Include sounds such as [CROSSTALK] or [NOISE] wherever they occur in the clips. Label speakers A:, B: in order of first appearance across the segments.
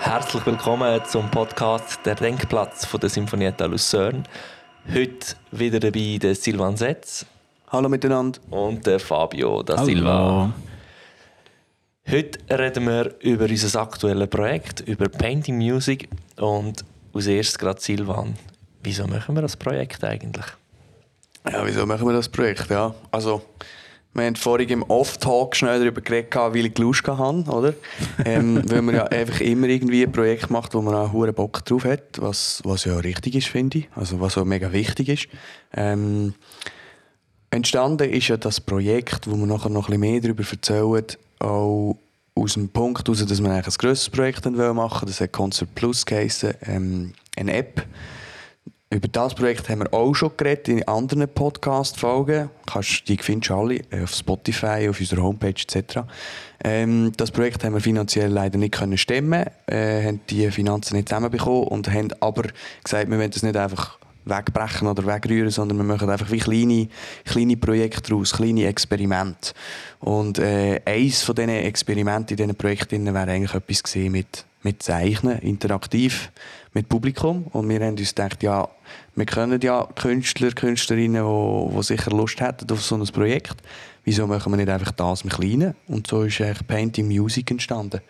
A: Herzlich willkommen zum Podcast «Der Denkplatz» von der Sinfonietta Lucerne. Heute wieder dabei der Silvan Setz.
B: Hallo miteinander.
A: Und der Fabio da Hallo. Silva. Heute reden wir über unser aktuelles Projekt, über Painting Music. Und als erstes gerade Silvan. Wieso machen wir das Projekt eigentlich?
B: Ja, wieso machen wir das Projekt? Ja, also wir haben vorhin im Off-Talk schnell darüber geredet, weil ich Lust hatte, oder? [LAUGHS] ähm, weil man ja einfach immer irgendwie ein Projekt macht, wo man auch hohen Bock drauf hat, was, was ja richtig ist, finde ich. Also was auch mega wichtig ist. Ähm, entstanden ist ja das Projekt, wo wir nachher noch ein bisschen mehr darüber erzählen, auch aus dem Punkt heraus, dass wir eigentlich ein grosses Projekt machen wollen. Das hat Concert Plus geheißen, ähm, eine App über das Projekt haben wir auch schon geredet in anderen Podcast-Folgen. Die findest du alle auf Spotify, auf unserer Homepage etc. Ähm, das Projekt haben wir finanziell leider nicht können stemmen, äh, haben die Finanzen nicht zusammenbekommen und haben aber gesagt, wir wollen das nicht einfach wegbrechen oder wegrühren, sondern wir machen einfach wie kleine, kleine Projekte daraus, kleine Experimente. Und äh, eins von diesen Experimenten in diesen Projekten wäre eigentlich etwas gesehen mit, mit Zeichnen, interaktiv mit Publikum. Und wir haben uns gedacht, ja, wir können ja Künstler, Künstlerinnen, die, die sicher Lust hätten auf so ein Projekt. Wieso machen wir nicht einfach das im Kleinen? Und so ist eigentlich Painting Music entstanden.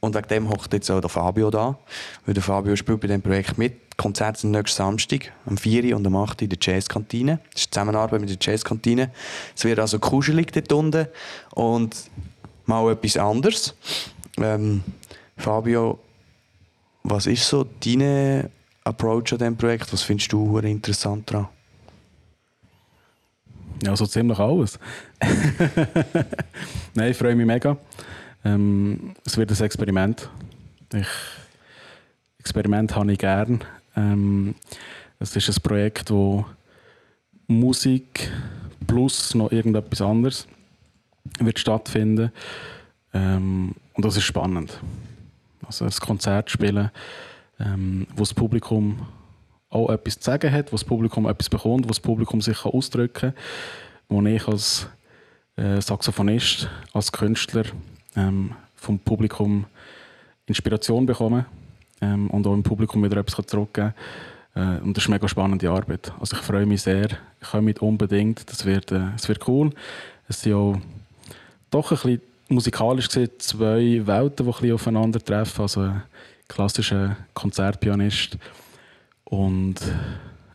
B: Und wegen dem hockt jetzt auch der Fabio da. Weil der Fabio spielt bei diesem Projekt mit. Die Konzerte sind nächsten Samstag, am 4. und am 8. in der Jazzkantine. Das ist Zusammenarbeit mit der Jazzkantine. Es wird also kuschelig dort unten und mal etwas anderes. Ähm, Fabio, was ist so dein Approach an diesem Projekt? Was findest du interessant daran?
C: Ja, so ziemlich alles. [LAUGHS] Nein, ich freue mich mega. Ähm, es wird ein Experiment. Ich, Experiment habe ich gern. Ähm, es ist ein Projekt, wo Musik plus noch irgendetwas anderes wird stattfinden. Ähm, und das ist spannend. Also ein Konzert spielen, ähm, wo das Publikum auch etwas zu sagen hat, wo das Publikum etwas bekommt, wo das Publikum sich kann ausdrücken kann, wo ich als äh, Saxophonist, als Künstler ähm, vom Publikum Inspiration bekomme ähm, und auch im Publikum wieder etwas zurückgeben kann. Äh, und das ist eine mega spannende Arbeit. Also ich freue mich sehr. Ich komme mit unbedingt. Das wird, äh, das wird cool. Es sind auch doch ein bisschen musikalisch gesehen zwei Welten, die aufeinandertreffen. Also ein klassischer Konzertpianist und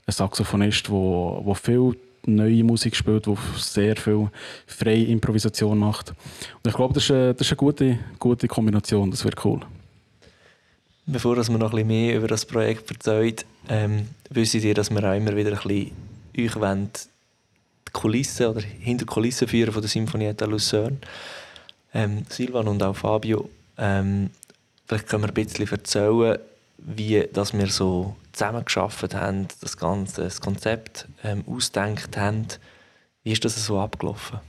C: ein Saxophonist, der viel neue Musik spielt, der sehr viel freie Improvisation macht. Und ich glaube, das ist eine, das ist eine gute, gute Kombination. Das wird cool.
A: Bevor wir noch ein bisschen mehr über das Projekt erzählen, ähm, wissen ihr, dass wir auch immer wieder ein bisschen euch wollen, die Kulissen oder hinter die Kulissen führen von der Sinfonietta Lucerne. Ähm, Silvan und auch Fabio, ähm, vielleicht können wir ein bisschen erzählen, wie dass wir so zusammen geschafft haben, das ganze das Konzept ähm, ausdenkt haben. Wie ist das so abgelaufen?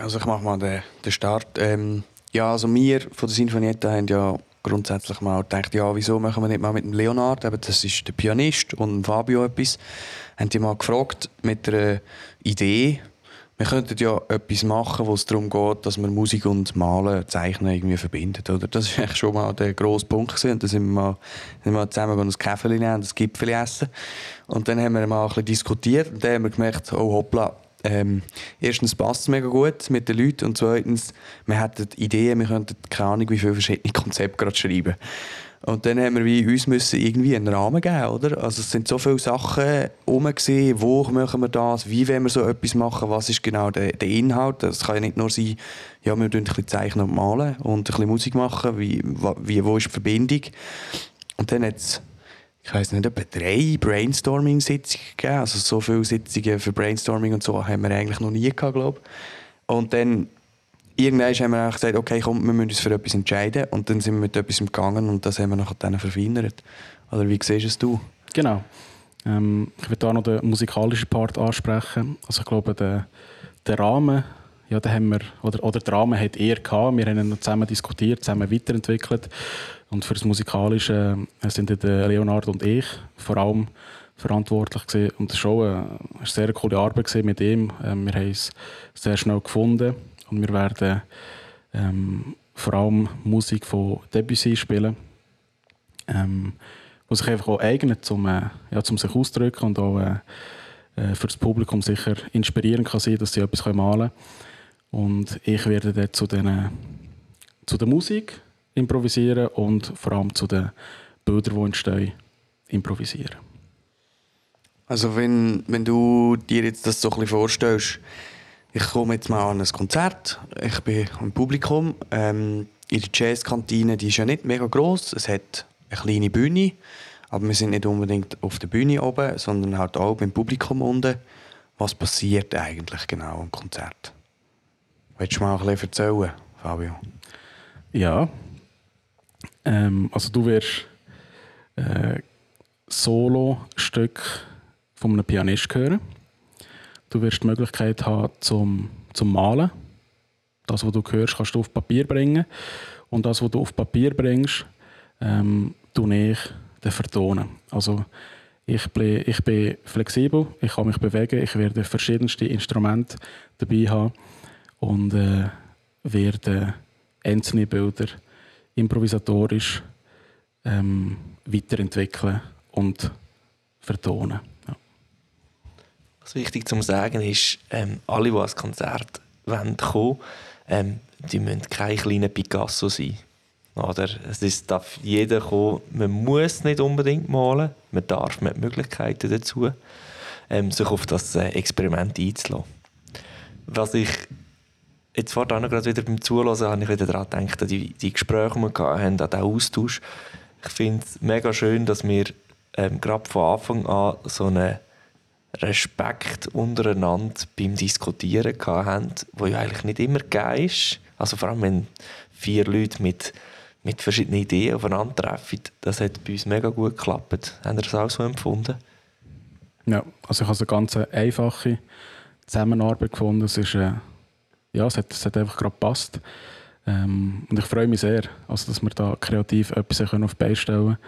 B: Also ich mache mal den, den Start. Ähm, ja, also wir von der Sinfonietta haben ja grundsätzlich mal gedacht, ja, wieso machen wir nicht mal mit dem Leonard, eben das ist der Pianist und Fabio etwas, haben die mal gefragt mit einer Idee, wir könnten ja etwas machen, wo es darum geht, dass man Musik und Malen, Zeichnen irgendwie verbindet. Oder? Das war schon mal der grosse Punkt. Gewesen. Dann sind wir, mal, sind wir zusammen ein Käfer nehmen und ein Gipfel essen. Und dann haben wir mal ein bisschen diskutiert und dann haben wir gemerkt, oh hoppla, ähm, erstens passt es mega gut mit den Leuten und zweitens, wir hätten Ideen, wir könnten keine Ahnung, wie viele verschiedene Konzepte gerade schreiben. Und dann haben wir wie uns müssen irgendwie einen Rahmen geben, oder? Also es sind so viele Sachen herum wo machen wir das, wie wollen wir so etwas machen, was ist genau der, der Inhalt. Das kann ja nicht nur sein, ja, wir ein bisschen zeichnen und malen und ein bisschen Musik machen, wie, wie, wo ist die Verbindung. Und dann hat es, ich weiß nicht, etwa drei Brainstorming-Sitzungen gegeben. Also so viele Sitzungen für Brainstorming und so haben wir eigentlich noch nie gehabt, glaube ich. Und dann irgendwann haben wir gesagt, okay, komm, wir müssen uns für etwas entscheiden. Und dann sind wir mit etwas gegangen und das haben wir nachher dann verfeinert. Oder wie siehst du es?
C: Genau. Ähm, ich will da noch den musikalischen Part ansprechen. Also ich glaube, der, der Rahmen, ja, den haben wir, oder, oder der Rahmen hat er gehabt. Wir haben ihn zusammen diskutiert, zusammen weiterentwickelt. Und für das Musikalische äh, sind der Leonard und ich vor allem verantwortlich gewesen. und das war auch eine, sehr coole Arbeit mit ihm. Ähm, wir haben es sehr schnell gefunden und wir werden ähm, vor allem Musik von Debussy spielen, ähm, wo sich einfach auch eignet, um, äh, ja, um sich auszudrücken und auch äh, äh, für das Publikum sicher inspirierend kann sein, dass sie etwas malen können. Und ich werde dann zu, den, zu der Musik improvisieren und vor allem zu den Bildern, die entstehen, improvisieren.
B: Also wenn, wenn du dir jetzt das so ein bisschen vorstellst, ich komme jetzt mal an ein Konzert, ich bin im Publikum, ähm, in der Jazzkantine, die ist ja nicht mega groß, es hat eine kleine Bühne, aber wir sind nicht unbedingt auf der Bühne oben, sondern halt auch beim Publikum unten. Was passiert eigentlich genau am Konzert? Willst du mal ein bisschen erzählen, Fabio?
C: Ja, ähm, also du wirst äh, Solo-Stück von einem Pianist hören. Du wirst die Möglichkeit haben zum, zum Malen. Das, was du hörst, kannst du auf Papier bringen. Und das, was du auf Papier bringst, ähm, tue ich dann vertonen. Also ich bin, ich bin flexibel, ich kann mich bewegen, ich werde verschiedenste Instrumente dabei haben und äh, werde einzelne Bilder improvisatorisch ähm, weiterentwickeln und vertonen. Ja.
A: Was wichtig zu sagen ist, ähm, alle, die ans Konzert wollen, kommen, ähm, die müssen keine kleinen Picasso sein. Oder? Es ist, darf jeder kommen. Man muss nicht unbedingt malen, man darf, hat Möglichkeiten dazu, ähm, sich auf das äh, Experiment einzulassen. Was ich jetzt vor dann gerade wieder beim Zuhören habe ich wieder daran gedacht, an die, die Gespräche, die wir hatten, an den Austausch. Ich finde es mega schön, dass wir ähm, gerade von Anfang an so einen Respekt untereinander beim Diskutieren hatten, der ja eigentlich nicht immer gegeben ist. Also vor allem, wenn vier Leute mit, mit verschiedenen Ideen aufeinandertreffen, das hat bei uns mega gut geklappt. Haben ihr das auch so empfunden?
C: Ja, also ich habe eine ganz einfache Zusammenarbeit gefunden. Es ist... Äh ja, es hat, es hat einfach gerade gepasst. Ähm, und ich freue mich sehr, also, dass wir da kreativ etwas auf die Beine stellen können.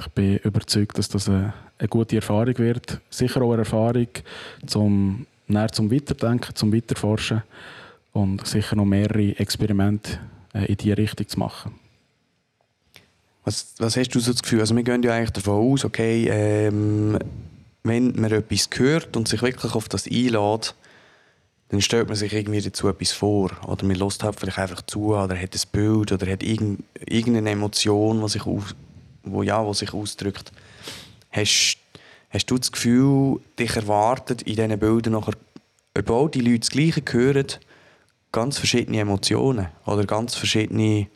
C: ich bin überzeugt, dass das eine, eine, gute Erfahrung wird. Sicher auch eine Erfahrung zum, zum Weiterdenken, zum Weiterforschen und sicher noch mehrere Experimente äh, in diese Richtung zu machen.
B: Was, was hast du so das Gefühl? Also wir gehen ja eigentlich davon aus, okay, ähm, wenn man etwas hört und sich wirklich auf das einlädt, dann stellt man sich irgendwie dazu etwas vor. Oder man lässt halt vielleicht einfach zu oder hat ein Bild oder hat irgendeine Emotion, die sich, aus, wo, ja, wo sich ausdrückt. Hast, hast du das Gefühl, dich erwartet in diesen Bildern nachher, obwohl die Leute das Gleiche hören, ganz verschiedene Emotionen oder ganz verschiedene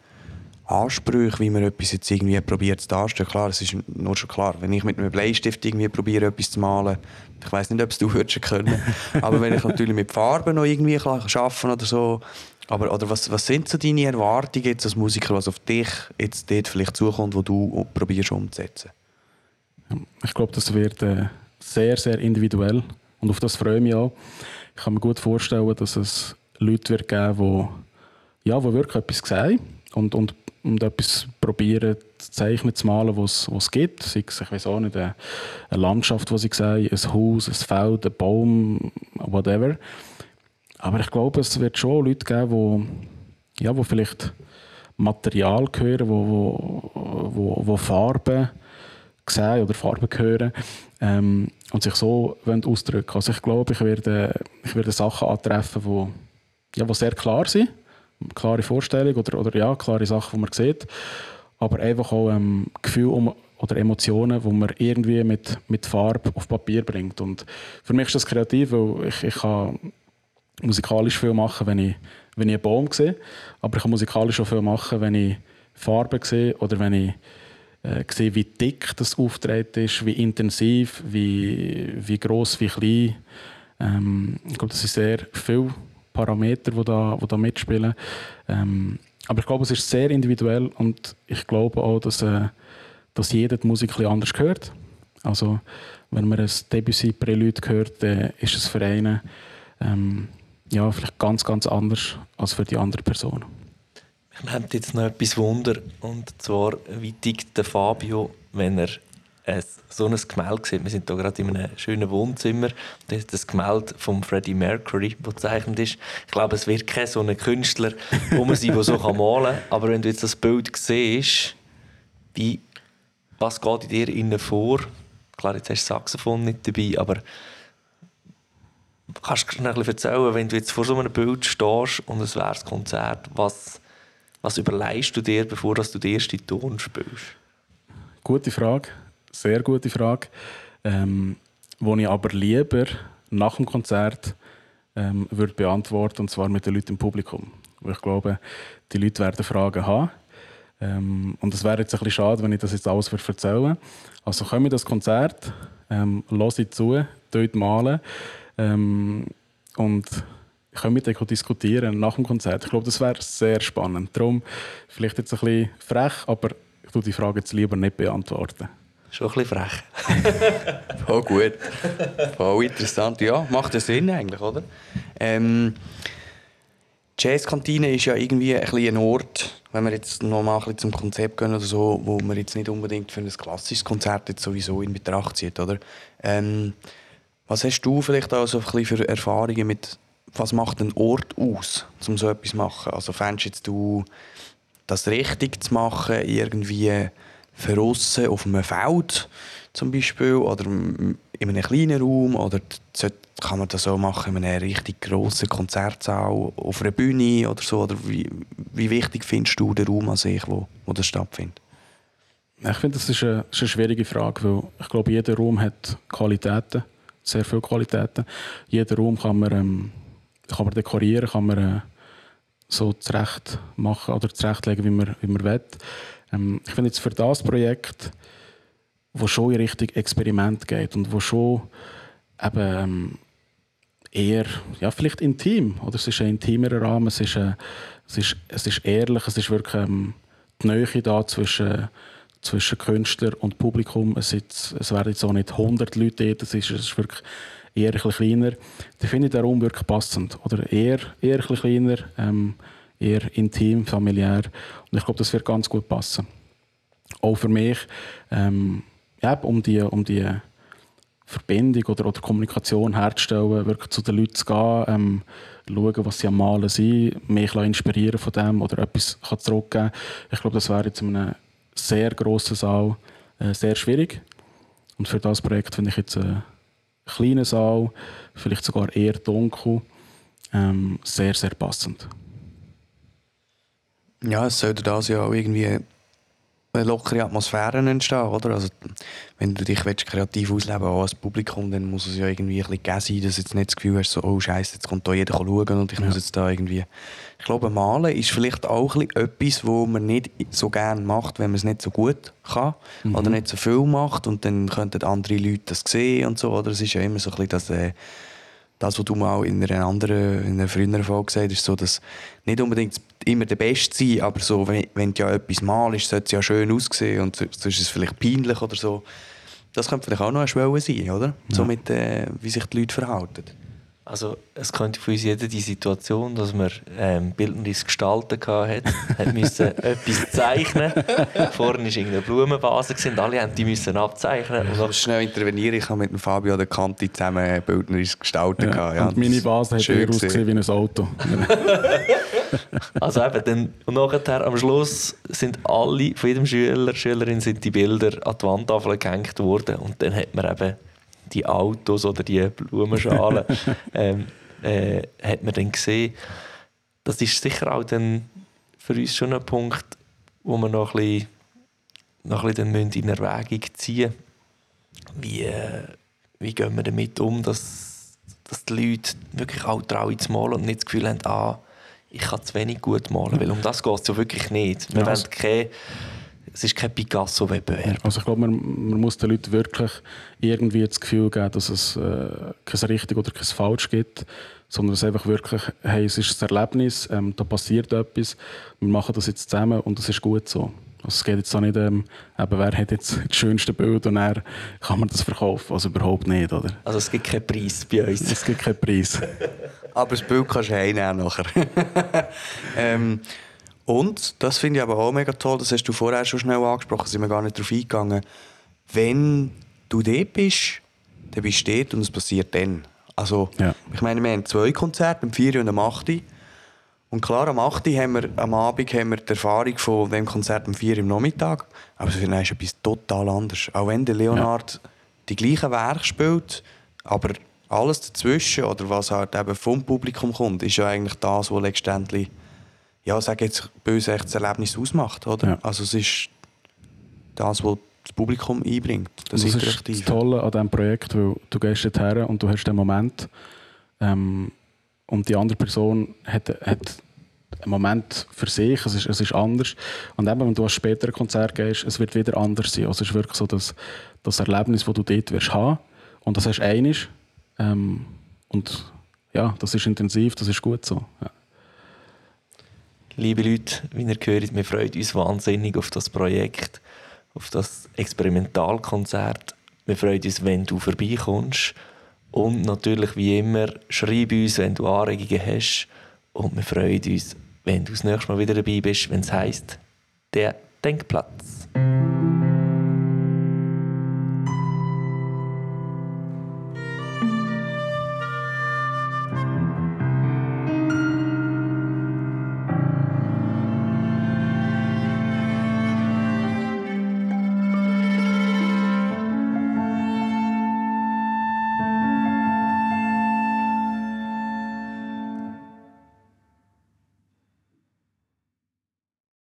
B: Ansprüche, wie man etwas jetzt irgendwie probiert zu darstellen. Klar, es ist nur schon klar, wenn ich mit einem Bleistift irgendwie probiere, etwas zu malen, ich weiß nicht, ob es du würdest können, [LAUGHS] aber wenn ich natürlich mit Farben noch irgendwie arbeiten oder so, aber oder was, was sind so deine Erwartungen jetzt als Musiker, was auf dich jetzt dort vielleicht zukommt, wo du probierst umzusetzen?
C: Ich glaube, das wird äh, sehr, sehr individuell und auf das freue ich mich auch. Ich kann mir gut vorstellen, dass es Leute wird geben, die, ja, die wirklich etwas sehen und, und und etwas probieren zu zeichnen, zu malen, was es gibt. Sei es, ich weiß auch nicht, eine, eine Landschaft, die sie sehen, ein Haus, ein Feld, ein Baum, whatever. Aber ich glaube, es wird schon Leute geben, die, ja, die vielleicht Material hören, wo, wo, wo, Farben sehen oder Farben hören ähm, und sich so ausdrücken Also ich glaube, ich werde, ich werde Sachen antreffen, die, ja, die sehr klar sind klare Vorstellung oder, oder ja, klare Sachen, die man sieht, aber einfach auch ähm, Gefühle um, oder Emotionen, die man irgendwie mit, mit Farbe auf Papier bringt. Und für mich ist das kreativ, weil ich, ich kann musikalisch viel machen, wenn ich, wenn ich einen Baum sehe, aber ich kann musikalisch auch viel machen, wenn ich Farben sehe oder wenn ich äh, sehe, wie dick das Auftreten ist, wie intensiv, wie, wie groß, wie klein. Ähm, ich glaube, das ist sehr viel Parameter, die da, die da mitspielen. Ähm, aber ich glaube, es ist sehr individuell und ich glaube auch, dass, äh, dass jeder die Musik ein anders hört. Also, wenn man ein Debussy-Prelude hört, dann ist es für einen ähm, ja, vielleicht ganz, ganz anders als für die andere Person.
A: Mich nimmt jetzt noch etwas Wunder, und zwar, wie tickt der Fabio, wenn er ein, so ein Gemälde gesehen. Wir sind hier gerade in einem schönen Wohnzimmer. Das ist das Gemälde von Freddie Mercury, das gezeichnet ist. Ich glaube, es wird kein so ein Künstler um sein, der so malen kann. Aber wenn du jetzt das Bild siehst, wie, was geht in dir innen vor? Klar, jetzt hast du Saxophon nicht dabei, aber kannst du noch erzählen, wenn du jetzt vor so einem Bild stehst und es wäre ein Konzert, was, was überlegst du dir, bevor du den ersten Ton spielst?
C: Gute Frage, sehr gute Frage. Ähm, wo ich aber lieber nach dem Konzert ähm, würde beantworten, und zwar mit den Leuten im Publikum. Weil ich glaube, die Leute werden Fragen haben. Ähm, und es wäre jetzt ein bisschen schade, wenn ich das jetzt alles erzählen. Also kommen wir das Konzert, ähm, höre zu, dort malen ähm, und können wir dann diskutieren nach dem Konzert. Ich glaube, das wäre sehr spannend. Darum vielleicht jetzt ein bisschen frech, aber ich tue die Frage jetzt lieber nicht beantworten.
A: Schon ein bisschen frech. [LAUGHS]
B: Voll gut. Voll interessant. Ja, macht ja Sinn eigentlich, oder? Ähm, Jazzkantine ist ja irgendwie ein, ein Ort, wenn wir jetzt noch mal zum Konzept gehen oder so, wo man jetzt nicht unbedingt für ein klassisches Konzert jetzt sowieso in Betracht zieht, oder? Ähm, was hast du vielleicht auch so ein bisschen für Erfahrungen mit, was macht ein Ort aus, um so etwas zu machen? Also fändest du das richtig zu machen, irgendwie verrissen auf einem Feld zum Beispiel oder in einem kleinen Raum oder kann man das so machen in einem richtig grossen Konzertsaal auf einer Bühne oder so? Oder wie, wie wichtig findest du den Raum an sich, wo, wo das stattfindet?
C: Ich finde, das ist eine, ist eine schwierige Frage, weil ich glaube, jeder Raum hat Qualitäten, sehr viele Qualitäten. Jeder Raum kann man, ähm, kann man dekorieren, kann man äh, so zurecht machen oder zurechtlegen, wie man, wie man will. Ähm, ich finde jetzt für das Projekt, wo schon in Richtung Experiment geht und wo schon eben ähm, eher, ja, vielleicht intim. Oder es ist ein intimerer Rahmen, es ist, äh, es ist, es ist ehrlich, es ist wirklich ähm, die Nähe da zwischen, zwischen Künstler und Publikum. Es, ist, es werden jetzt auch nicht 100 Leute dort, es ist, es ist wirklich eher ein kleiner. Da finde ich den Raum wirklich passend. Oder eher, eher ein kleiner, ähm, eher intim, familiär. Und ich glaube, das wird ganz gut passen. Auch für mich, ähm, ja, um die, um die Verbindung oder, oder Kommunikation herzustellen, wirklich zu den Leuten zu gehen, ähm, schauen, was sie am Malen sind, mich inspirieren von dem oder etwas kann zurückgeben Ich glaube, das wäre jetzt in einem sehr grossen Saal äh, sehr schwierig. Und für das Projekt finde ich jetzt einen kleinen Saal, vielleicht sogar eher dunkel, ähm, sehr, sehr passend.
B: Ja, es sollte das ja auch irgendwie eine lockere Atmosphäre entstehen, oder? Also, wenn du dich willst, kreativ ausleben auch als Publikum, dann muss es ja irgendwie ein bisschen sein, dass du jetzt nicht das Gefühl hast, so, oh Scheiße, jetzt kommt da jeder schauen und ich ja. muss jetzt da irgendwie... Ich glaube, Malen ist vielleicht auch ein bisschen etwas, was man nicht so gerne macht, wenn man es nicht so gut kann mhm. oder nicht so viel macht und dann könnten andere Leute das sehen und so, oder? Es ist ja immer so ein bisschen das... Äh, das, was du mal in einer anderen, in einer früheren Folge gesagt hast, so, dass nicht unbedingt immer der Beste sein, aber so, wenn, wenn du ja etwas malst, sollte es ja schön aussehen und sonst ist es vielleicht peinlich oder so. Das könnte vielleicht auch noch eine Schwelle sein, oder? Ja. So mit, äh, wie sich die Leute verhalten.
A: Also es könnte für uns jeder die Situation, dass man ähm, bildneres Gestalten hatte, [LAUGHS] hat müssen etwas zeichnen. [LAUGHS] Vorne war irgendeine Blumenvase und alle haben die müssen abzeichnen.
B: Ich muss schnell intervenieren. Ich habe mit dem Fabio der Kanti zusammen bildneres Gestalten.
C: Ja, ja, und meine Vase hat eher ausgesehen wie ein Auto. [LAUGHS] [LAUGHS]
A: also eben, dann, und nachher am Schluss sind alle, von jedem Schüler, Schülerin sind die Bilder an die Wandtafel gehängt worden und dann hat man eben die Autos oder die Blumenschalen, [LAUGHS] ähm, äh, hat man dann gesehen. Das ist sicher auch dann für uns schon ein Punkt, wo wir noch ein bisschen, noch ein bisschen in Erwägung ziehen wie, äh, wie gehen wir damit um, dass, dass die Leute wirklich auch trauen zu malen und nicht das Gefühl haben, ah, ich kann zu wenig gut malen, weil um das geht es ja wirklich nicht. Wir ja, wollen keine es ist kein Picasso-Wettbewerb.
C: Also ich glaube, man, man, muss den Leuten wirklich irgendwie das Gefühl geben, dass es äh, kein richtig oder kein falsch gibt, sondern es einfach wirklich, hey, es ist ein Erlebnis, ähm, da passiert etwas, wir machen das jetzt zusammen und das ist gut so. Also es geht jetzt auch nicht, ähm, eben, wer hat jetzt [LAUGHS] das schönste Bild und er kann man das verkaufen, also überhaupt nicht, oder?
A: Also es gibt keinen Preis bei uns.
C: Es gibt keinen Preis. [LAUGHS]
B: Aber das Bild kannst du heimnehmen nachher. [LAUGHS] ähm, und, das finde ich aber auch mega toll, das hast du vorher schon schnell angesprochen, sind wir gar nicht darauf eingegangen, wenn du dort bist, dann bist du dort und es passiert dann. Also,
C: Ja.
B: ich meine, wir haben zwei Konzerte, am 4 und am 8. Und klar, am 8. haben wir, am Abend haben wir die Erfahrung von dem Konzert am 4 im Nachmittag. Aber es ist etwas total anderes. Auch wenn der Leonard die gleichen Werke spielt, aber alles dazwischen oder was halt eben vom Publikum kommt, ist ja eigentlich das, was letztendlich, ja, sag jetzt böse echt das Erlebnis ausmacht, oder?
C: Ja.
B: Also es ist das, was das Publikum einbringt, das,
C: das ist das. Tolle an diesem Projekt, weil du gehst dorthin und du hast den Moment ähm, und die andere Person hat, hat einen Moment für sich, es ist, es ist anders. Und eben, wenn du an später ein Konzert gehst, es wird wieder anders sein. Also es ist wirklich so das, das Erlebnis, das du dort wirst haben und das hast du einig ähm, und ja, das ist intensiv, das ist gut so. Ja.
A: Liebe Leute, wie ihr hört, wir freuen uns wahnsinnig auf das Projekt, auf das Experimentalkonzert. Wir freuen uns, wenn du vorbeikommst. Und natürlich, wie immer, schreib uns, wenn du Anregungen hast. Und wir freuen uns, wenn du das nächste Mal wieder dabei bist, wenn es heisst, der Denkplatz.